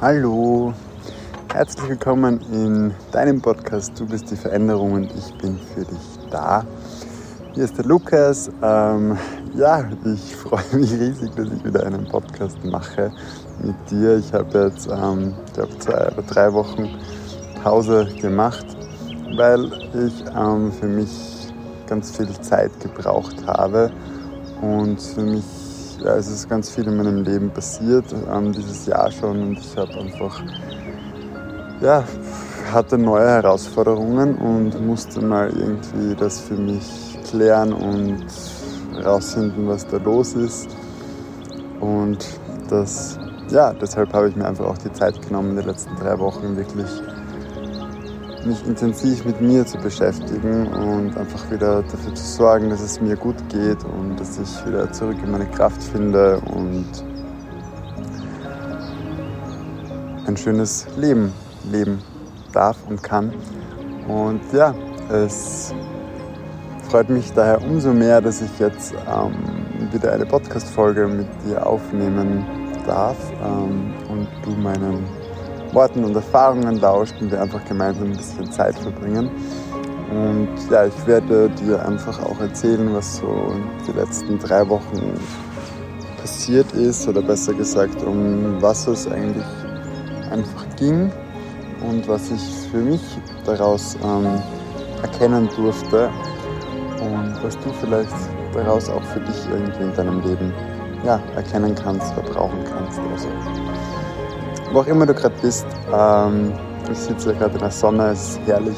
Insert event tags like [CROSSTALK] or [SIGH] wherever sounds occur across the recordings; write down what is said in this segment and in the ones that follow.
Hallo, herzlich willkommen in deinem Podcast Du bist die Veränderung und ich bin für dich da. Hier ist der Lukas. Ähm, ja, ich [LAUGHS] freue mich riesig, dass ich wieder einen Podcast mache mit dir. Ich habe jetzt, ähm, glaube zwei oder drei Wochen Pause gemacht, weil ich ähm, für mich ganz viel Zeit gebraucht habe und für mich ja, es ist ganz viel in meinem Leben passiert, ähm, dieses Jahr schon und ich habe einfach, ja, hatte neue Herausforderungen und musste mal irgendwie das für mich klären und herausfinden, was da los ist. Und das, ja, deshalb habe ich mir einfach auch die Zeit genommen, die letzten drei Wochen wirklich mich intensiv mit mir zu beschäftigen und einfach wieder dafür zu sorgen, dass es mir gut geht und dass ich wieder zurück in meine Kraft finde und ein schönes Leben leben darf und kann. Und ja, es freut mich daher umso mehr, dass ich jetzt ähm, wieder eine Podcast-Folge mit dir aufnehmen darf ähm, und du meinen Worten und Erfahrungen lauscht und wir einfach gemeinsam ein bisschen Zeit verbringen. Und ja, ich werde dir einfach auch erzählen, was so die letzten drei Wochen passiert ist oder besser gesagt, um was es eigentlich einfach ging und was ich für mich daraus ähm, erkennen durfte und was du vielleicht daraus auch für dich irgendwie in deinem Leben ja, erkennen kannst, verbrauchen kannst. Also wo auch immer du gerade bist. Ähm, ich sitze ja gerade in der Sonne, es ist herrlich.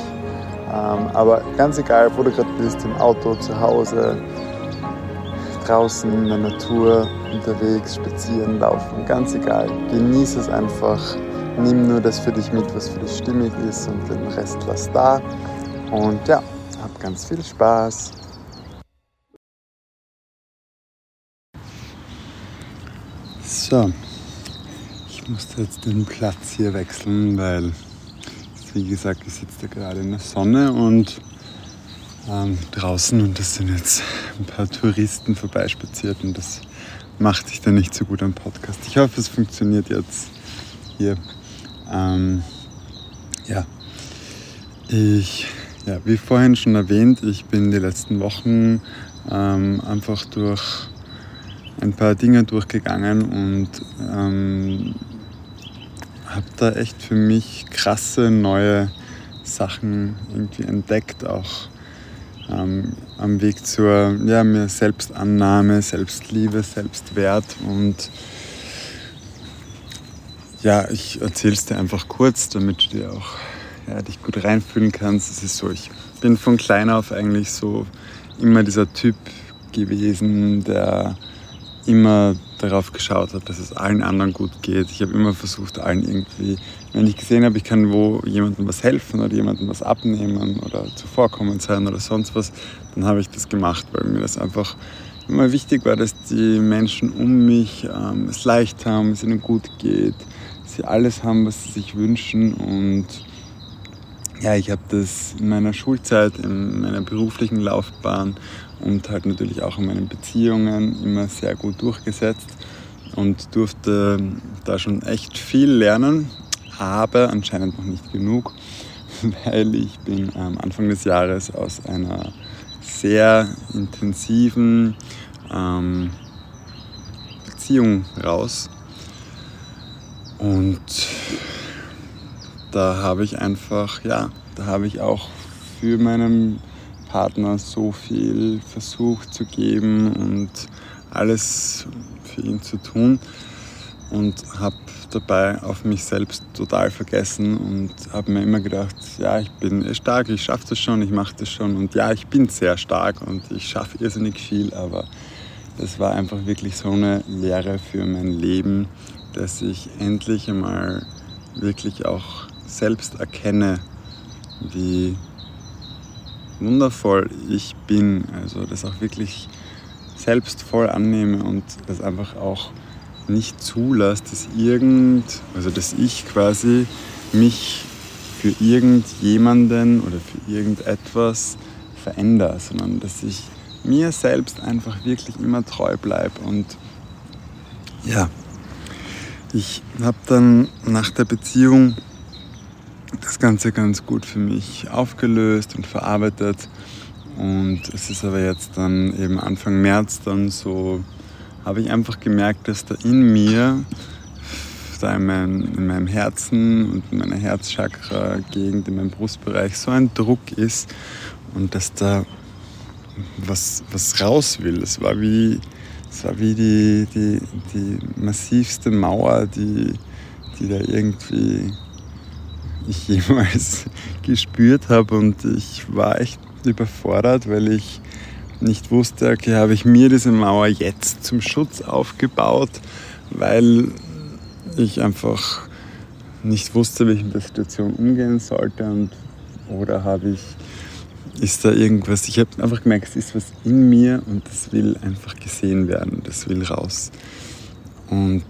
Ähm, aber ganz egal, wo du gerade bist, im Auto, zu Hause, draußen in der Natur, unterwegs, spazieren, laufen, ganz egal. Genieße es einfach. Nimm nur das für dich mit, was für dich stimmig ist und den Rest lass da. Und ja, hab ganz viel Spaß. So, musste jetzt den Platz hier wechseln, weil, wie gesagt, ich sitze da gerade in der Sonne und ähm, draußen und es sind jetzt ein paar Touristen vorbeispaziert und das macht sich dann nicht so gut am Podcast. Ich hoffe, es funktioniert jetzt hier. Ähm, ja, ich, ja, wie vorhin schon erwähnt, ich bin die letzten Wochen ähm, einfach durch ein paar Dinge durchgegangen und ähm, habe da echt für mich krasse neue Sachen irgendwie entdeckt, auch ähm, am Weg zur ja, mir Selbstannahme, Selbstliebe, Selbstwert und ja, ich erzähle es dir einfach kurz, damit du dir auch ja, dich gut reinfühlen kannst. Es ist so, ich bin von klein auf eigentlich so immer dieser Typ gewesen, der immer darauf geschaut habe, dass es allen anderen gut geht. Ich habe immer versucht, allen irgendwie, wenn ich gesehen habe, ich kann wo jemandem was helfen oder jemandem was abnehmen oder zuvorkommen sein oder sonst was, dann habe ich das gemacht, weil mir das einfach immer wichtig war, dass die Menschen um mich ähm, es leicht haben, es ihnen gut geht, sie alles haben, was sie sich wünschen und ja, ich habe das in meiner Schulzeit, in meiner beruflichen Laufbahn und halt natürlich auch in meinen Beziehungen immer sehr gut durchgesetzt und durfte da schon echt viel lernen, aber anscheinend noch nicht genug, [LAUGHS] weil ich bin am Anfang des Jahres aus einer sehr intensiven ähm, Beziehung raus und da habe ich einfach, ja, da habe ich auch für meinen Partner so viel versucht zu geben und alles für ihn zu tun und habe dabei auf mich selbst total vergessen und habe mir immer gedacht, ja, ich bin stark, ich schaffe das schon, ich mache das schon und ja, ich bin sehr stark und ich schaffe irrsinnig viel, aber das war einfach wirklich so eine Lehre für mein Leben, dass ich endlich einmal wirklich auch selbst erkenne, wie wundervoll ich bin. Also das auch wirklich selbst voll annehme und das einfach auch nicht zulasse, dass irgend, also dass ich quasi mich für irgendjemanden oder für irgendetwas verändere, sondern dass ich mir selbst einfach wirklich immer treu bleibe und ja, ich habe dann nach der Beziehung das Ganze ganz gut für mich aufgelöst und verarbeitet. Und es ist aber jetzt dann eben Anfang März dann so, habe ich einfach gemerkt, dass da in mir, da in meinem, in meinem Herzen und in meiner Herzchakra-Gegend, in meinem Brustbereich so ein Druck ist und dass da was, was raus will. Es war wie, es war wie die, die, die massivste Mauer, die, die da irgendwie ich jemals [LAUGHS] gespürt habe und ich war echt überfordert, weil ich nicht wusste, okay, habe ich mir diese Mauer jetzt zum Schutz aufgebaut, weil ich einfach nicht wusste, wie ich mit der Situation umgehen sollte und oder habe ich ist da irgendwas, ich habe einfach gemerkt, es ist was in mir und das will einfach gesehen werden, das will raus. Und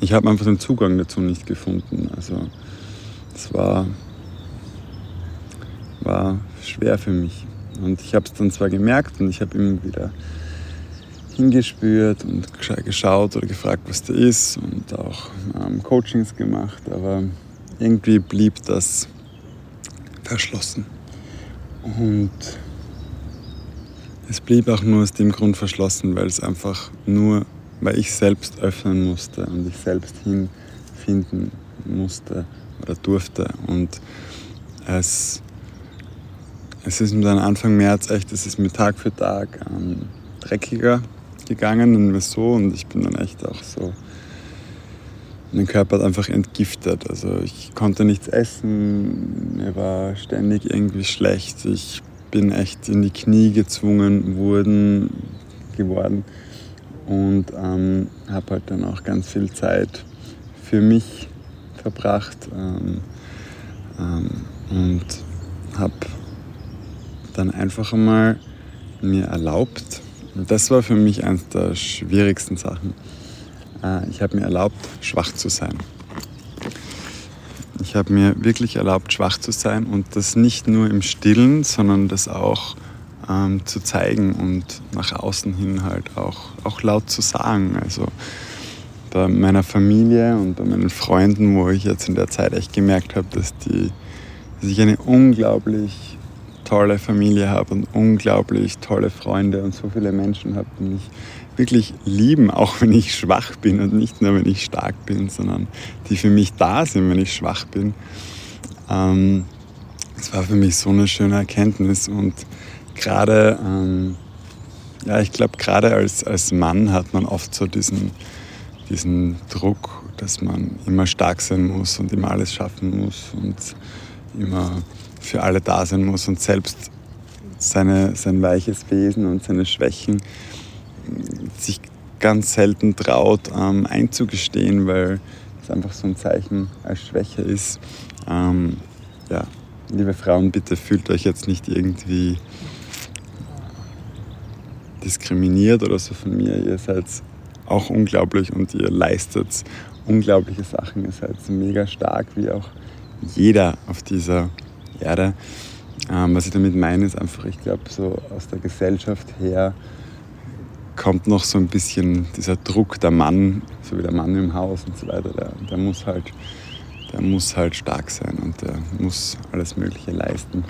ich habe einfach den Zugang dazu nicht gefunden. Also es war, war schwer für mich. Und ich habe es dann zwar gemerkt und ich habe immer wieder hingespürt und geschaut oder gefragt, was da ist und auch ähm, Coachings gemacht, aber irgendwie blieb das verschlossen. Und es blieb auch nur aus dem Grund verschlossen, weil es einfach nur, weil ich selbst öffnen musste und ich selbst hinfinden musste oder durfte. Und es, es ist mir dann Anfang März echt, es ist mir Tag für Tag ähm, dreckiger gegangen und mir so und ich bin dann echt auch so mein Körper hat einfach entgiftet. Also ich konnte nichts essen, mir war ständig irgendwie schlecht. Ich bin echt in die Knie gezwungen worden, geworden und ähm, habe halt dann auch ganz viel Zeit für mich verbracht ähm, ähm, und habe dann einfach einmal mir erlaubt, und das war für mich eines der schwierigsten Sachen, äh, ich habe mir erlaubt, schwach zu sein. Ich habe mir wirklich erlaubt, schwach zu sein und das nicht nur im Stillen, sondern das auch ähm, zu zeigen und nach außen hin halt auch, auch laut zu sagen. Also bei meiner Familie und bei meinen Freunden, wo ich jetzt in der Zeit echt gemerkt habe, dass, die, dass ich eine unglaublich tolle Familie habe und unglaublich tolle Freunde und so viele Menschen habe, die mich wirklich lieben, auch wenn ich schwach bin und nicht nur, wenn ich stark bin, sondern die für mich da sind, wenn ich schwach bin. Ähm, es war für mich so eine schöne Erkenntnis und gerade, ähm, ja, ich glaube, gerade als, als Mann hat man oft so diesen, diesen Druck, dass man immer stark sein muss und immer alles schaffen muss und immer für alle da sein muss und selbst seine, sein weiches Wesen und seine Schwächen sich ganz selten traut ähm, einzugestehen, weil es einfach so ein Zeichen als Schwäche ist. Ähm, ja, liebe Frauen, bitte fühlt euch jetzt nicht irgendwie diskriminiert oder so von mir. Ihr seid auch unglaublich und ihr leistet unglaubliche Sachen. Ihr seid mega stark, wie auch jeder auf dieser Erde. Ähm, was ich damit meine, ist einfach, ich glaube, so aus der Gesellschaft her kommt noch so ein bisschen dieser Druck, der Mann, so wie der Mann im Haus und so weiter, der, der muss halt, der muss halt stark sein und der muss alles Mögliche leisten.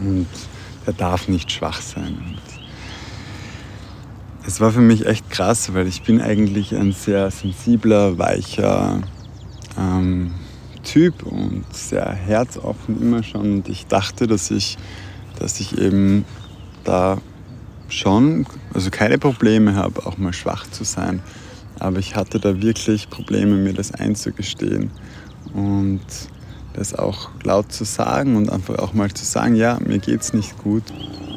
Und der darf nicht schwach sein. Und es war für mich echt krass, weil ich bin eigentlich ein sehr sensibler, weicher ähm, Typ und sehr herzoffen immer schon. Und ich dachte, dass ich, dass ich eben da schon, also keine Probleme habe, auch mal schwach zu sein. Aber ich hatte da wirklich Probleme, mir das einzugestehen und das auch laut zu sagen und einfach auch mal zu sagen, ja, mir geht's nicht gut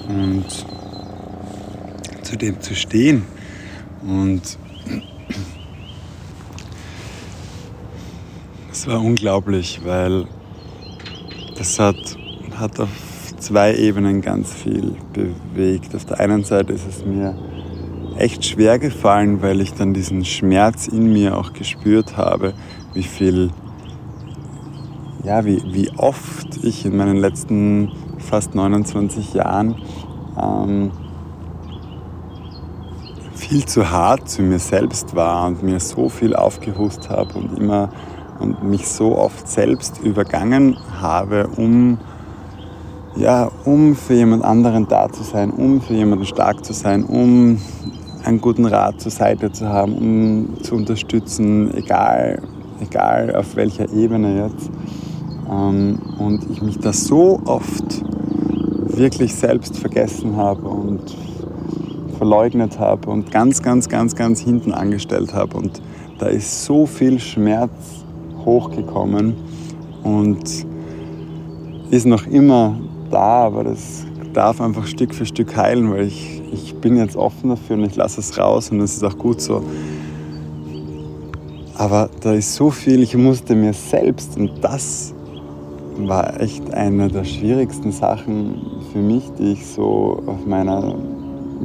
und zu dem zu stehen. Und es war unglaublich, weil das hat, hat auf zwei Ebenen ganz viel bewegt. Auf der einen Seite ist es mir echt schwer gefallen, weil ich dann diesen Schmerz in mir auch gespürt habe, wie viel, ja, wie, wie oft ich in meinen letzten fast 29 Jahren ähm, viel zu hart zu mir selbst war und mir so viel aufgehust habe und immer und mich so oft selbst übergangen habe, um ja, um für jemand anderen da zu sein, um für jemanden stark zu sein, um einen guten Rat zur Seite zu haben, um zu unterstützen, egal, egal auf welcher Ebene jetzt. Ähm, und ich mich da so oft wirklich selbst vergessen habe und verleugnet habe und ganz, ganz, ganz, ganz hinten angestellt habe. Und da ist so viel Schmerz hochgekommen und ist noch immer da, aber das darf einfach Stück für Stück heilen, weil ich, ich bin jetzt offen dafür und ich lasse es raus und es ist auch gut so. Aber da ist so viel, ich musste mir selbst und das war echt eine der schwierigsten Sachen für mich, die ich so auf meiner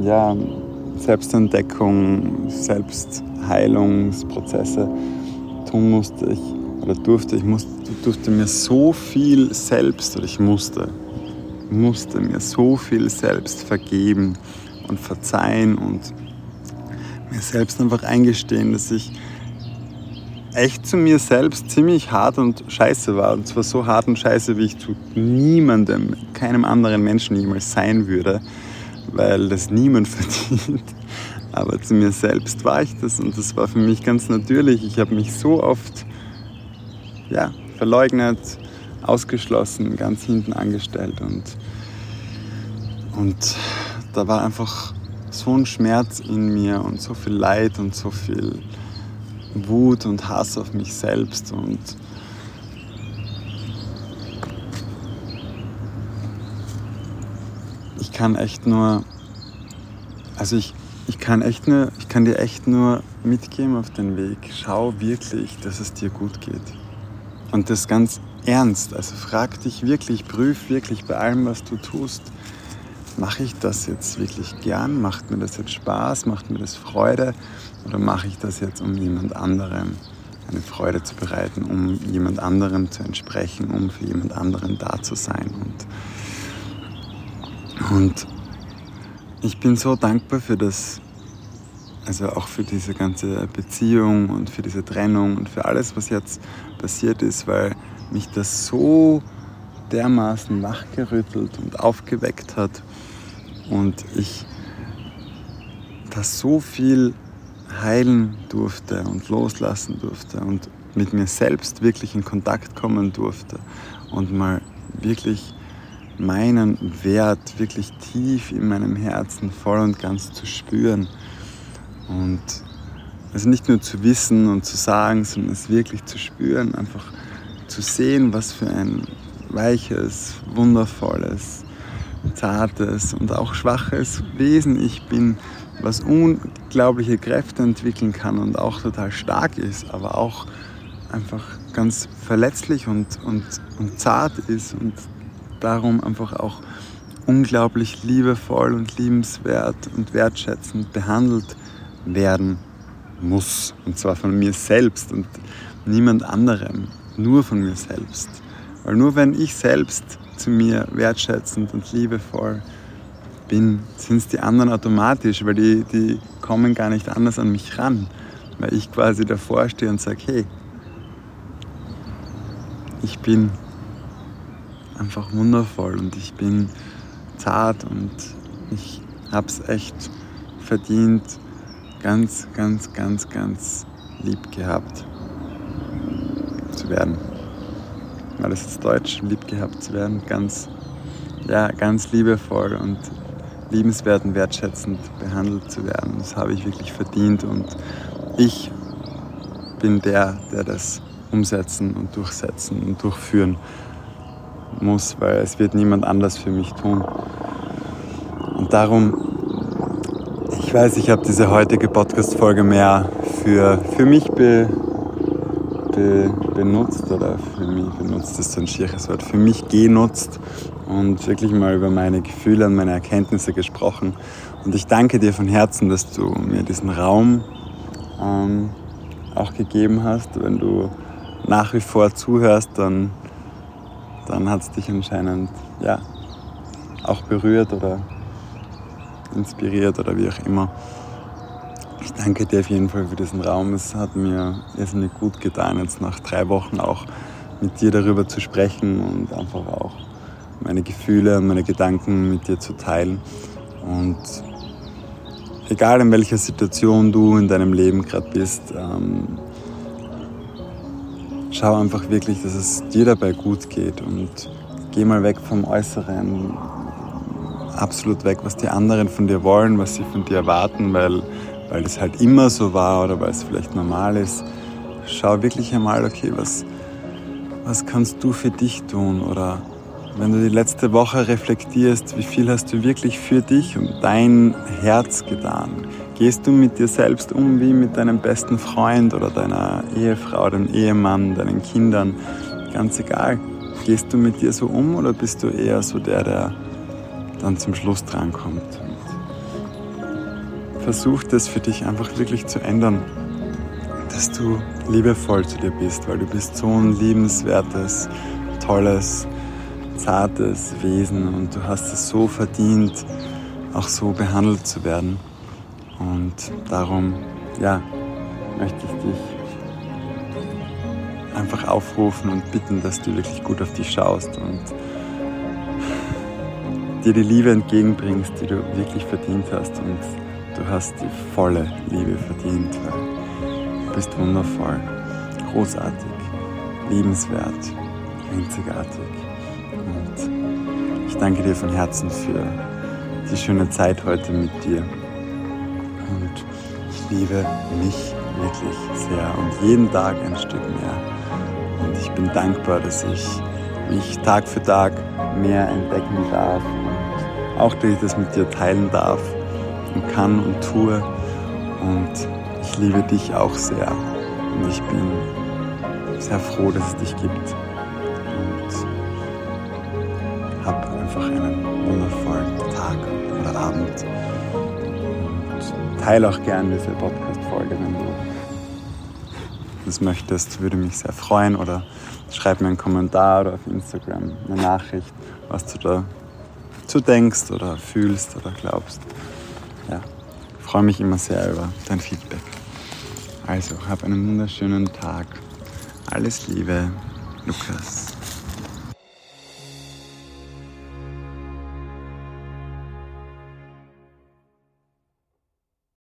ja, Selbstentdeckung, Selbstheilungsprozesse tun musste. Ich, oder durfte, ich musste, durfte mir so viel selbst, oder ich musste, musste mir so viel selbst vergeben und verzeihen und mir selbst einfach eingestehen, dass ich echt zu mir selbst ziemlich hart und scheiße war. Und zwar so hart und scheiße, wie ich zu niemandem, keinem anderen Menschen jemals sein würde, weil das niemand [LAUGHS] verdient. Aber zu mir selbst war ich das und das war für mich ganz natürlich. Ich habe mich so oft ja, verleugnet, ausgeschlossen, ganz hinten angestellt und, und da war einfach so ein Schmerz in mir und so viel Leid und so viel Wut und Hass auf mich selbst und ich kann echt nur, also ich, ich kann echt nur, ich kann dir echt nur mitgeben auf den Weg. Schau wirklich, dass es dir gut geht. Und das ganz ernst. Also frag dich wirklich, prüf wirklich bei allem, was du tust. Mache ich das jetzt wirklich gern? Macht mir das jetzt Spaß? Macht mir das Freude? Oder mache ich das jetzt, um jemand anderem eine Freude zu bereiten, um jemand anderem zu entsprechen, um für jemand anderen da zu sein? Und, und ich bin so dankbar für das, also auch für diese ganze Beziehung und für diese Trennung und für alles, was jetzt passiert ist, weil mich das so dermaßen wachgerüttelt und aufgeweckt hat. Und ich das so viel heilen durfte und loslassen durfte und mit mir selbst wirklich in Kontakt kommen durfte und mal wirklich meinen Wert wirklich tief in meinem Herzen voll und ganz zu spüren. Und also nicht nur zu wissen und zu sagen, sondern es wirklich zu spüren, einfach zu sehen, was für ein weiches, wundervolles, zartes und auch schwaches Wesen ich bin, was unglaubliche Kräfte entwickeln kann und auch total stark ist, aber auch einfach ganz verletzlich und, und, und zart ist und darum einfach auch unglaublich liebevoll und liebenswert und wertschätzend behandelt werden muss. Und zwar von mir selbst und niemand anderem, nur von mir selbst. Weil nur wenn ich selbst zu mir wertschätzend und liebevoll bin, sind es die anderen automatisch, weil die, die kommen gar nicht anders an mich ran. Weil ich quasi davor stehe und sage, hey, ich bin einfach wundervoll und ich bin zart und ich habe es echt verdient, ganz, ganz, ganz, ganz lieb gehabt zu werden. Weil das ist Deutsch, lieb gehabt zu werden, ganz, ja, ganz liebevoll und liebenswert und wertschätzend behandelt zu werden. Das habe ich wirklich verdient und ich bin der, der das umsetzen und durchsetzen und durchführen muss, weil es wird niemand anders für mich tun. Und darum ich weiß, ich habe diese heutige Podcast-Folge mehr für, für mich be, be, benutzt oder für mich benutzt ist so ein schieres Wort, für mich genutzt und wirklich mal über meine Gefühle und meine Erkenntnisse gesprochen. Und ich danke dir von Herzen, dass du mir diesen Raum ähm, auch gegeben hast. Wenn du nach wie vor zuhörst, dann, dann hat es dich anscheinend ja, auch berührt oder inspiriert oder wie auch immer. danke dir auf jeden Fall für diesen Raum. Es hat mir irrsinnig gut getan, jetzt nach drei Wochen auch mit dir darüber zu sprechen und einfach auch meine Gefühle und meine Gedanken mit dir zu teilen. Und egal in welcher Situation du in deinem Leben gerade bist, ähm, schau einfach wirklich, dass es dir dabei gut geht und geh mal weg vom Äußeren, absolut weg, was die anderen von dir wollen, was sie von dir erwarten, weil, weil das halt immer so war oder weil es vielleicht normal ist. Schau wirklich einmal, okay, was, was kannst du für dich tun oder wenn du die letzte Woche reflektierst, wie viel hast du wirklich für dich und dein Herz getan? Gehst du mit dir selbst um wie mit deinem besten Freund oder deiner Ehefrau, deinem Ehemann, deinen Kindern? Ganz egal. Gehst du mit dir so um oder bist du eher so der, der dann zum Schluss drankommt? Versuch das für dich einfach wirklich zu ändern, dass du liebevoll zu dir bist, weil du bist so ein liebenswertes, tolles, zartes Wesen und du hast es so verdient, auch so behandelt zu werden. Und darum, ja, möchte ich dich einfach aufrufen und bitten, dass du wirklich gut auf dich schaust und dir die Liebe entgegenbringst, die du wirklich verdient hast. Und du hast die volle Liebe verdient, weil du bist wundervoll, großartig, liebenswert, einzigartig. Und ich danke dir von Herzen für die schöne Zeit heute mit dir. Und ich liebe mich wirklich sehr und jeden Tag ein Stück mehr. Und ich bin dankbar, dass ich mich Tag für Tag mehr entdecken darf und auch, dass ich das mit dir teilen darf und kann und tue. Und ich liebe dich auch sehr. Und ich bin sehr froh, dass es dich gibt. einfach einen wundervollen Tag oder Abend. Teile auch gerne diese Podcast-Folge, wenn du das möchtest. Würde mich sehr freuen. Oder schreib mir einen Kommentar oder auf Instagram eine Nachricht, was du da zu denkst oder fühlst oder glaubst. Ja, ich freue mich immer sehr über dein Feedback. Also, hab einen wunderschönen Tag. Alles Liebe, Lukas.